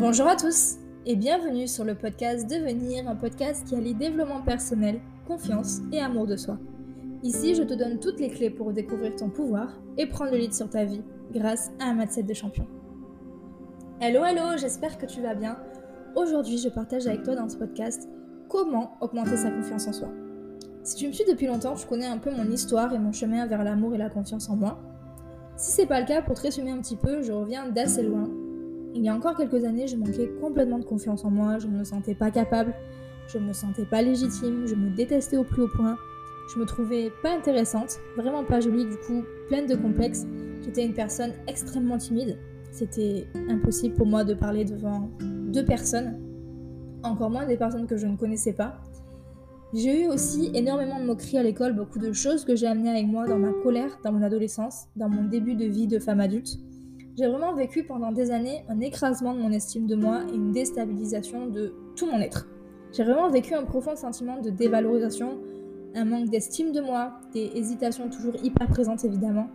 Bonjour à tous et bienvenue sur le podcast Devenir, un podcast qui allie développement personnel, confiance et amour de soi. Ici, je te donne toutes les clés pour découvrir ton pouvoir et prendre le lead sur ta vie grâce à un mindset de champion. Hello, hello, j'espère que tu vas bien. Aujourd'hui, je partage avec toi dans ce podcast comment augmenter sa confiance en soi. Si tu me suis depuis longtemps, tu connais un peu mon histoire et mon chemin vers l'amour et la confiance en moi. Si c'est pas le cas, pour te résumer un petit peu, je reviens d'assez loin il y a encore quelques années, je manquais complètement de confiance en moi, je ne me sentais pas capable, je ne me sentais pas légitime, je me détestais au plus haut point, je me trouvais pas intéressante, vraiment pas jolie, du coup pleine de complexes. J'étais une personne extrêmement timide, c'était impossible pour moi de parler devant deux personnes, encore moins des personnes que je ne connaissais pas. J'ai eu aussi énormément de moqueries à l'école, beaucoup de choses que j'ai amenées avec moi dans ma colère, dans mon adolescence, dans mon début de vie de femme adulte. J'ai vraiment vécu pendant des années un écrasement de mon estime de moi et une déstabilisation de tout mon être. J'ai vraiment vécu un profond sentiment de dévalorisation, un manque d'estime de moi, des hésitations toujours hyper présentes évidemment,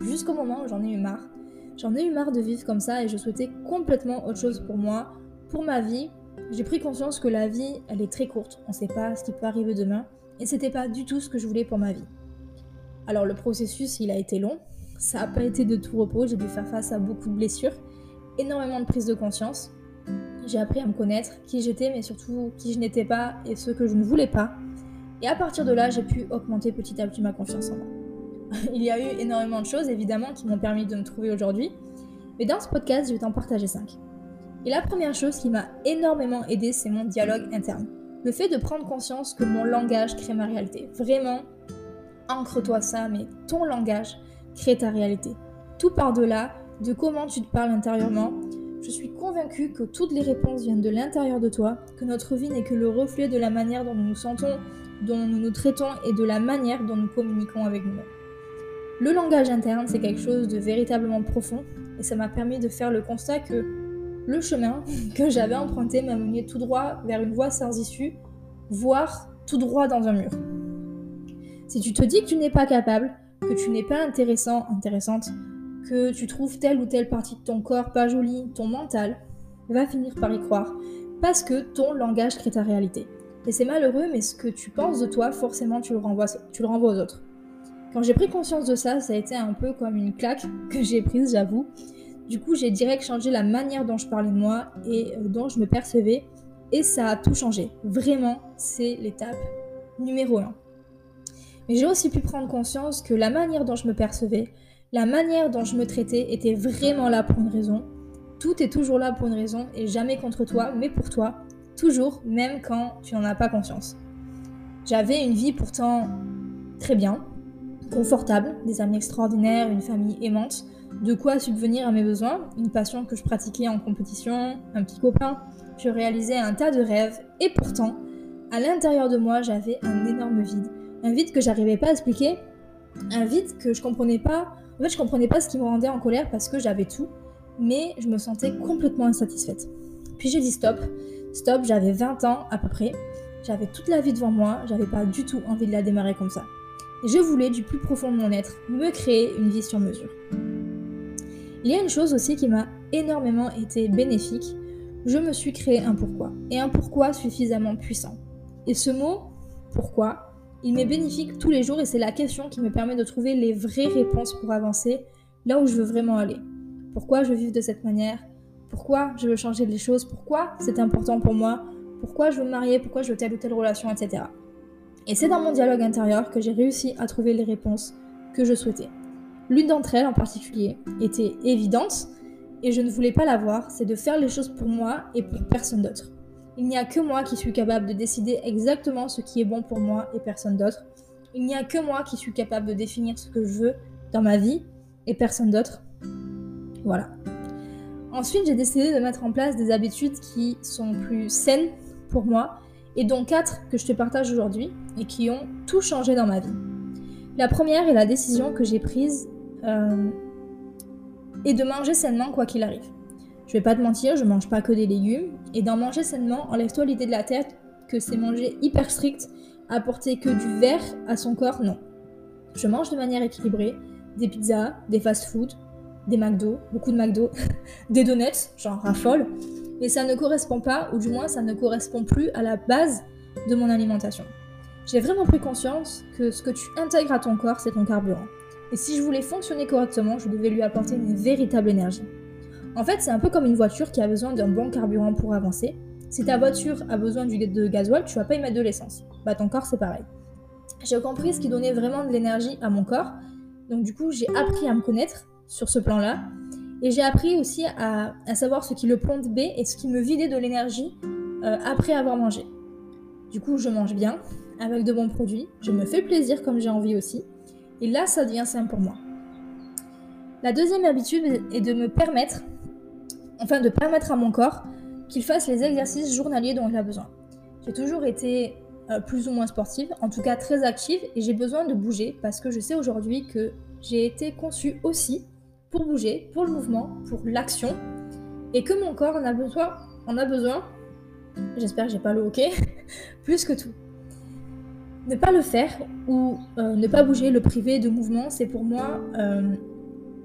jusqu'au moment où j'en ai eu marre. J'en ai eu marre de vivre comme ça et je souhaitais complètement autre chose pour moi, pour ma vie. J'ai pris conscience que la vie, elle est très courte, on ne sait pas ce qui peut arriver demain, et c'était pas du tout ce que je voulais pour ma vie. Alors le processus, il a été long, ça n'a pas été de tout repos, j'ai dû faire face à beaucoup de blessures, énormément de prise de conscience. J'ai appris à me connaître, qui j'étais, mais surtout qui je n'étais pas et ce que je ne voulais pas. Et à partir de là, j'ai pu augmenter petit à petit ma confiance en moi. Il y a eu énormément de choses, évidemment, qui m'ont permis de me trouver aujourd'hui. Mais dans ce podcast, je vais t'en partager 5. Et la première chose qui m'a énormément aidé, c'est mon dialogue interne. Le fait de prendre conscience que mon langage crée ma réalité. Vraiment, ancre-toi ça, mais ton langage, crée ta réalité. Tout par-delà de comment tu te parles intérieurement, je suis convaincue que toutes les réponses viennent de l'intérieur de toi, que notre vie n'est que le reflet de la manière dont nous nous sentons, dont nous nous traitons et de la manière dont nous communiquons avec nous-mêmes. Le langage interne, c'est quelque chose de véritablement profond et ça m'a permis de faire le constat que le chemin que j'avais emprunté m'a mené tout droit vers une voie sans issue, voire tout droit dans un mur. Si tu te dis que tu n'es pas capable, que tu n'es pas intéressant, intéressante, que tu trouves telle ou telle partie de ton corps pas jolie, ton mental va finir par y croire parce que ton langage crée ta réalité. Et c'est malheureux, mais ce que tu penses de toi, forcément, tu le renvoies, tu le renvoies aux autres. Quand j'ai pris conscience de ça, ça a été un peu comme une claque que j'ai prise, j'avoue. Du coup, j'ai direct changé la manière dont je parlais de moi et euh, dont je me percevais. Et ça a tout changé. Vraiment, c'est l'étape numéro 1. Mais j'ai aussi pu prendre conscience que la manière dont je me percevais, la manière dont je me traitais était vraiment là pour une raison. Tout est toujours là pour une raison et jamais contre toi, mais pour toi. Toujours, même quand tu n'en as pas conscience. J'avais une vie pourtant très bien, confortable, des amis extraordinaires, une famille aimante, de quoi subvenir à mes besoins, une passion que je pratiquais en compétition, un petit copain, je réalisais un tas de rêves, et pourtant, à l'intérieur de moi, j'avais un énorme vide un vide que j'arrivais pas à expliquer, un vide que je comprenais pas. En fait, je comprenais pas ce qui me rendait en colère parce que j'avais tout, mais je me sentais complètement insatisfaite. Puis j'ai dit stop, stop, j'avais 20 ans à peu près, j'avais toute la vie devant moi, j'avais pas du tout envie de la démarrer comme ça. Je voulais, du plus profond de mon être, me créer une vie sur mesure. Il y a une chose aussi qui m'a énormément été bénéfique, je me suis créé un pourquoi, et un pourquoi suffisamment puissant. Et ce mot, pourquoi, il m'est bénéfique tous les jours et c'est la question qui me permet de trouver les vraies réponses pour avancer là où je veux vraiment aller. Pourquoi je veux vivre de cette manière? Pourquoi je veux changer les choses? Pourquoi c'est important pour moi? Pourquoi je veux me marier? Pourquoi je veux telle ou telle relation, etc. Et c'est dans mon dialogue intérieur que j'ai réussi à trouver les réponses que je souhaitais. L'une d'entre elles en particulier était évidente et je ne voulais pas la voir, c'est de faire les choses pour moi et pour personne d'autre. Il n'y a que moi qui suis capable de décider exactement ce qui est bon pour moi et personne d'autre. Il n'y a que moi qui suis capable de définir ce que je veux dans ma vie et personne d'autre. Voilà. Ensuite, j'ai décidé de mettre en place des habitudes qui sont plus saines pour moi et dont quatre que je te partage aujourd'hui et qui ont tout changé dans ma vie. La première est la décision que j'ai prise euh, est de manger sainement quoi qu'il arrive. Je vais pas te mentir, je mange pas que des légumes. Et d'en manger sainement, enlève-toi l'idée de la tête que c'est manger hyper strict, apporter que du verre à son corps, non. Je mange de manière équilibrée des pizzas, des fast-food, des McDo, beaucoup de McDo, des donuts, genre raffole, mais ça ne correspond pas, ou du moins ça ne correspond plus à la base de mon alimentation. J'ai vraiment pris conscience que ce que tu intègres à ton corps, c'est ton carburant. Et si je voulais fonctionner correctement, je devais lui apporter une véritable énergie. En fait, c'est un peu comme une voiture qui a besoin d'un bon carburant pour avancer. Si ta voiture a besoin de gasoil, tu vas pas y mettre de l'essence. Bah ton corps c'est pareil. J'ai compris ce qui donnait vraiment de l'énergie à mon corps. Donc du coup, j'ai appris à me connaître sur ce plan-là. Et j'ai appris aussi à, savoir ce qui le B et ce qui me vidait de l'énergie euh, après avoir mangé. Du coup, je mange bien, avec de bons produits, je me fais plaisir comme j'ai envie aussi. Et là, ça devient simple pour moi. La deuxième habitude est de me permettre, enfin de permettre à mon corps qu'il fasse les exercices journaliers dont il a besoin. J'ai toujours été euh, plus ou moins sportive, en tout cas très active, et j'ai besoin de bouger parce que je sais aujourd'hui que j'ai été conçue aussi pour bouger, pour le mouvement, pour l'action, et que mon corps en a besoin, en a besoin j'espère que j'ai pas le hockey, plus que tout. Ne pas le faire ou euh, ne pas bouger, le priver de mouvement, c'est pour moi euh,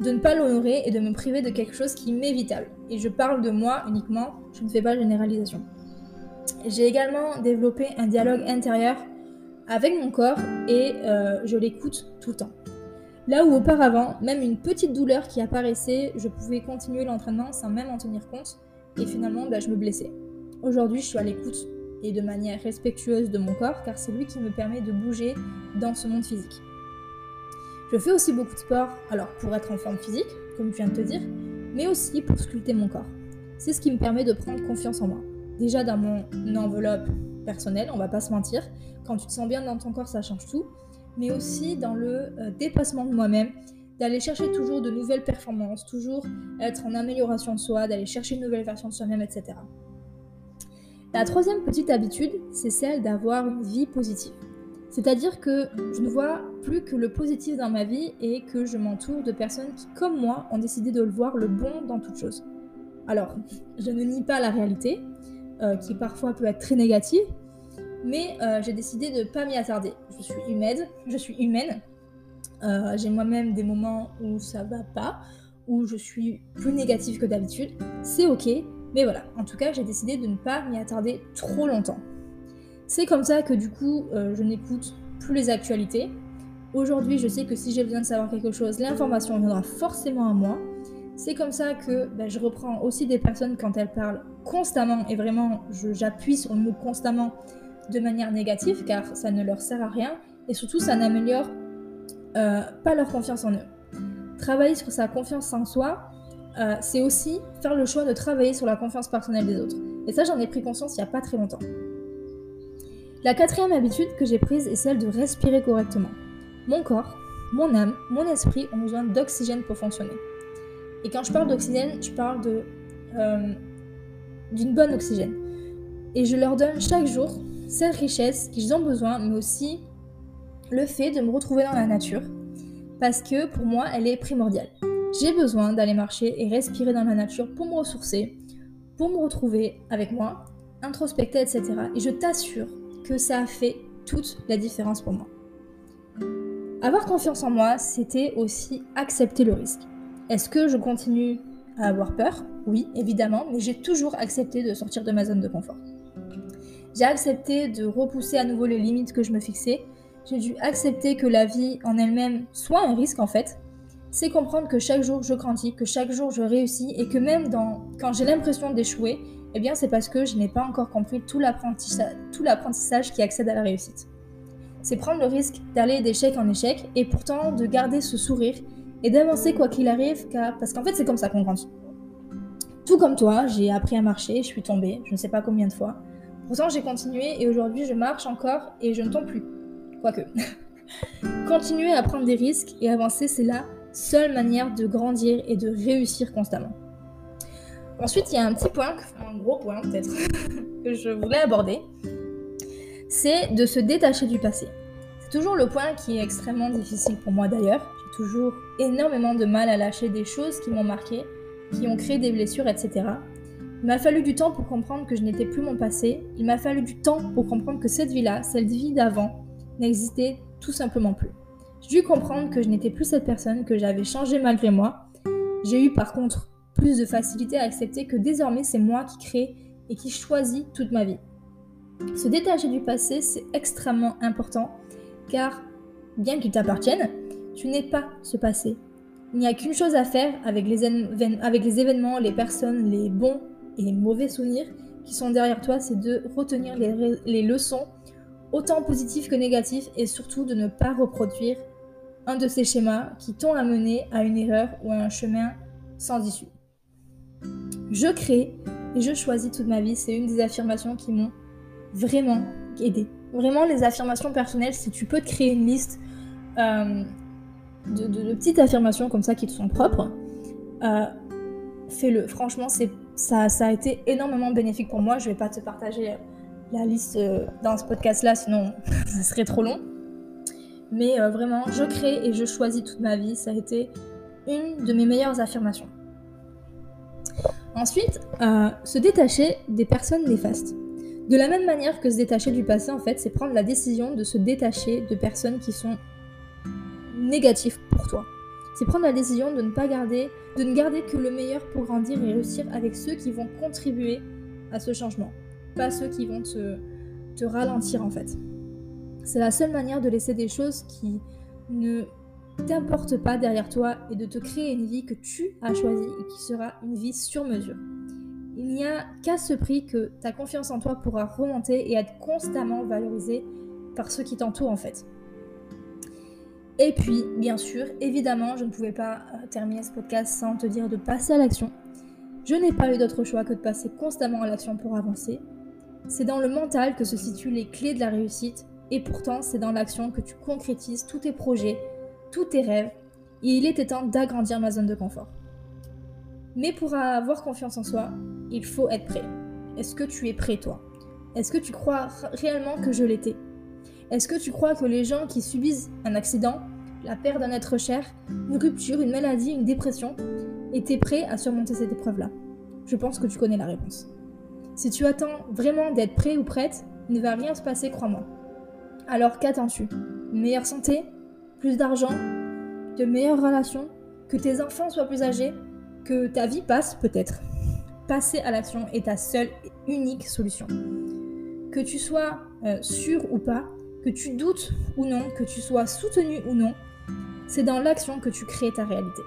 de ne pas l'honorer et de me priver de quelque chose qui m'est vital. Et je parle de moi uniquement, je ne fais pas généralisation. J'ai également développé un dialogue intérieur avec mon corps et euh, je l'écoute tout le temps. Là où auparavant, même une petite douleur qui apparaissait, je pouvais continuer l'entraînement sans même en tenir compte, et finalement, bah, je me blessais. Aujourd'hui, je suis à l'écoute et de manière respectueuse de mon corps, car c'est lui qui me permet de bouger dans ce monde physique. Je fais aussi beaucoup de sport, alors pour être en forme physique, comme je viens de te dire, mais aussi pour sculpter mon corps. C'est ce qui me permet de prendre confiance en moi. Déjà dans mon enveloppe personnelle, on va pas se mentir, quand tu te sens bien dans ton corps, ça change tout mais aussi dans le euh, dépassement de moi-même, d'aller chercher toujours de nouvelles performances, toujours être en amélioration de soi, d'aller chercher une nouvelle version de soi-même, etc. La troisième petite habitude, c'est celle d'avoir une vie positive. C'est-à-dire que je ne vois plus que le positif dans ma vie et que je m'entoure de personnes qui, comme moi, ont décidé de le voir le bon dans toute chose. Alors, je ne nie pas la réalité, euh, qui parfois peut être très négative, mais euh, j'ai décidé de ne pas m'y attarder. Je suis humaine. Euh, j'ai moi-même des moments où ça va pas, où je suis plus négative que d'habitude. C'est ok, mais voilà. En tout cas, j'ai décidé de ne pas m'y attarder trop longtemps. C'est comme ça que du coup, euh, je n'écoute plus les actualités. Aujourd'hui, je sais que si j'ai besoin de savoir quelque chose, l'information viendra forcément à moi. C'est comme ça que ben, je reprends aussi des personnes quand elles parlent constamment, et vraiment, j'appuie sur le mot constamment, de manière négative car ça ne leur sert à rien et surtout ça n'améliore euh, pas leur confiance en eux. Travailler sur sa confiance en soi, euh, c'est aussi faire le choix de travailler sur la confiance personnelle des autres. Et ça j'en ai pris conscience il n'y a pas très longtemps. La quatrième habitude que j'ai prise est celle de respirer correctement. Mon corps, mon âme, mon esprit ont besoin d'oxygène pour fonctionner. Et quand je parle d'oxygène, je parle de euh, d'une bonne oxygène. Et je leur donne chaque jour cette richesse qu'ils ont besoin, mais aussi le fait de me retrouver dans la nature, parce que pour moi, elle est primordiale. J'ai besoin d'aller marcher et respirer dans la nature pour me ressourcer, pour me retrouver avec moi, introspecter, etc. Et je t'assure que ça a fait toute la différence pour moi. Avoir confiance en moi, c'était aussi accepter le risque. Est-ce que je continue à avoir peur? Oui, évidemment, mais j'ai toujours accepté de sortir de ma zone de confort. J'ai accepté de repousser à nouveau les limites que je me fixais. J'ai dû accepter que la vie en elle-même soit un risque en fait. C'est comprendre que chaque jour je grandis, que chaque jour je réussis et que même quand j'ai l'impression d'échouer, eh bien c'est parce que je n'ai pas encore compris tout l'apprentissage qui accède à la réussite. C'est prendre le risque d'aller d'échec en échec et pourtant de garder ce sourire et d'avancer quoi qu'il arrive, parce qu'en fait c'est comme ça qu'on grandit. Tout comme toi, j'ai appris à marcher, je suis tombée, je ne sais pas combien de fois. Pourtant, j'ai continué et aujourd'hui, je marche encore et je ne tombe plus. Quoique. Continuer à prendre des risques et avancer, c'est la seule manière de grandir et de réussir constamment. Ensuite, il y a un petit point, un gros point peut-être, que je voulais aborder. C'est de se détacher du passé. C'est toujours le point qui est extrêmement difficile pour moi d'ailleurs. J'ai toujours énormément de mal à lâcher des choses qui m'ont marqué, qui ont créé des blessures, etc. Il m'a fallu du temps pour comprendre que je n'étais plus mon passé. Il m'a fallu du temps pour comprendre que cette vie-là, cette vie d'avant, n'existait tout simplement plus. J'ai dû comprendre que je n'étais plus cette personne, que j'avais changé malgré moi. J'ai eu par contre plus de facilité à accepter que désormais c'est moi qui crée et qui choisis toute ma vie. Se détacher du passé, c'est extrêmement important car bien qu'il t'appartienne, tu n'es pas ce passé. Il n'y a qu'une chose à faire avec les, événements, les personnes, les bons et les mauvais souvenirs qui sont derrière toi, c'est de retenir les leçons, autant positives que négatives, et surtout de ne pas reproduire un de ces schémas qui t'ont amené à une erreur ou à un chemin sans issue. Je crée et je choisis toute ma vie, c'est une des affirmations qui m'ont vraiment aidé. Vraiment, les affirmations personnelles, si tu peux te créer une liste euh, de, petites affirmations comme ça qui te sont propres, euh, fais-le. Franchement, ça, a été énormément bénéfique pour moi. Je vais pas te partager la liste euh, dans ce podcast-là, sinon ça serait trop long. Mais vraiment, je crée et je choisis toute ma vie. Ça a été une de mes meilleures affirmations. Ensuite, se détacher des personnes néfastes. De la même manière que se détacher du passé, en fait, c'est prendre la décision de se détacher de personnes qui sont négatives pour toi. C'est prendre la décision de ne pas garder, de ne garder que le meilleur pour grandir et réussir avec ceux qui vont contribuer à ce changement, pas ceux qui vont te, te ralentir en fait. C'est la seule manière de laisser des choses qui ne t'importent pas derrière toi et de te créer une vie que tu as choisie et qui sera une vie sur mesure. Il n'y a qu'à ce prix que ta confiance en toi pourra remonter et être constamment valorisée par ceux qui t'entourent en fait. Et puis, bien sûr, évidemment, je ne pouvais pas euh, terminer ce podcast sans te dire de passer à l'action. Je n'ai pas eu d'autre choix que de passer constamment à l'action pour avancer. C'est dans le mental que se situent les clés de la réussite et pourtant c'est dans l'action que tu concrétises tous tes projets, tous tes rêves et il était temps d'agrandir ma zone de confort. Mais pour avoir confiance en soi, il faut être prêt. Est-ce que tu es prêt toi? Est-ce que tu crois réellement que je l'étais? Est-ce que tu crois que les gens qui subissent un accident, la perte d'un être cher, une rupture, une maladie, une dépression, étaient prêts à surmonter cette épreuve-là? Je pense que tu connais la réponse. Si tu attends vraiment d'être prêt ou prête, il ne va rien se passer, crois-moi. Alors qu'attends-tu? Meilleure santé? Plus d'argent De meilleures relations Que tes enfants soient plus âgés Que ta vie passe peut-être passer à l'action est ta seule et unique solution. Que tu sois euh, sûr ou pas, que tu doutes ou non, que tu sois soutenu ou non, c'est dans l'action que tu crées ta réalité.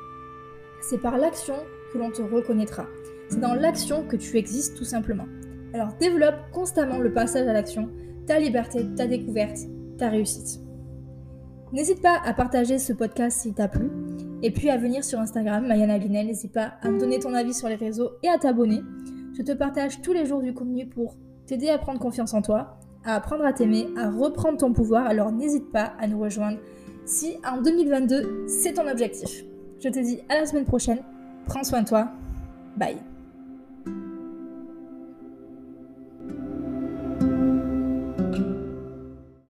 C'est par l'action que l'on te reconnaîtra. C'est dans l'action que tu existes tout simplement. Alors développe constamment le passage à l'action, ta liberté, ta découverte, ta réussite. N'hésite pas à partager ce podcast s'il t'a plu. Et puis à venir sur Instagram, Mayana Linel, n'hésite pas à me donner ton avis sur les réseaux et à t'abonner. Je te partage tous les jours du contenu pour t'aider à prendre confiance en toi, à apprendre à t'aimer, à reprendre ton pouvoir. Alors n'hésite pas à nous rejoindre si en 2022 c'est ton objectif. Je te dis à la semaine prochaine. Prends soin de toi. Bye.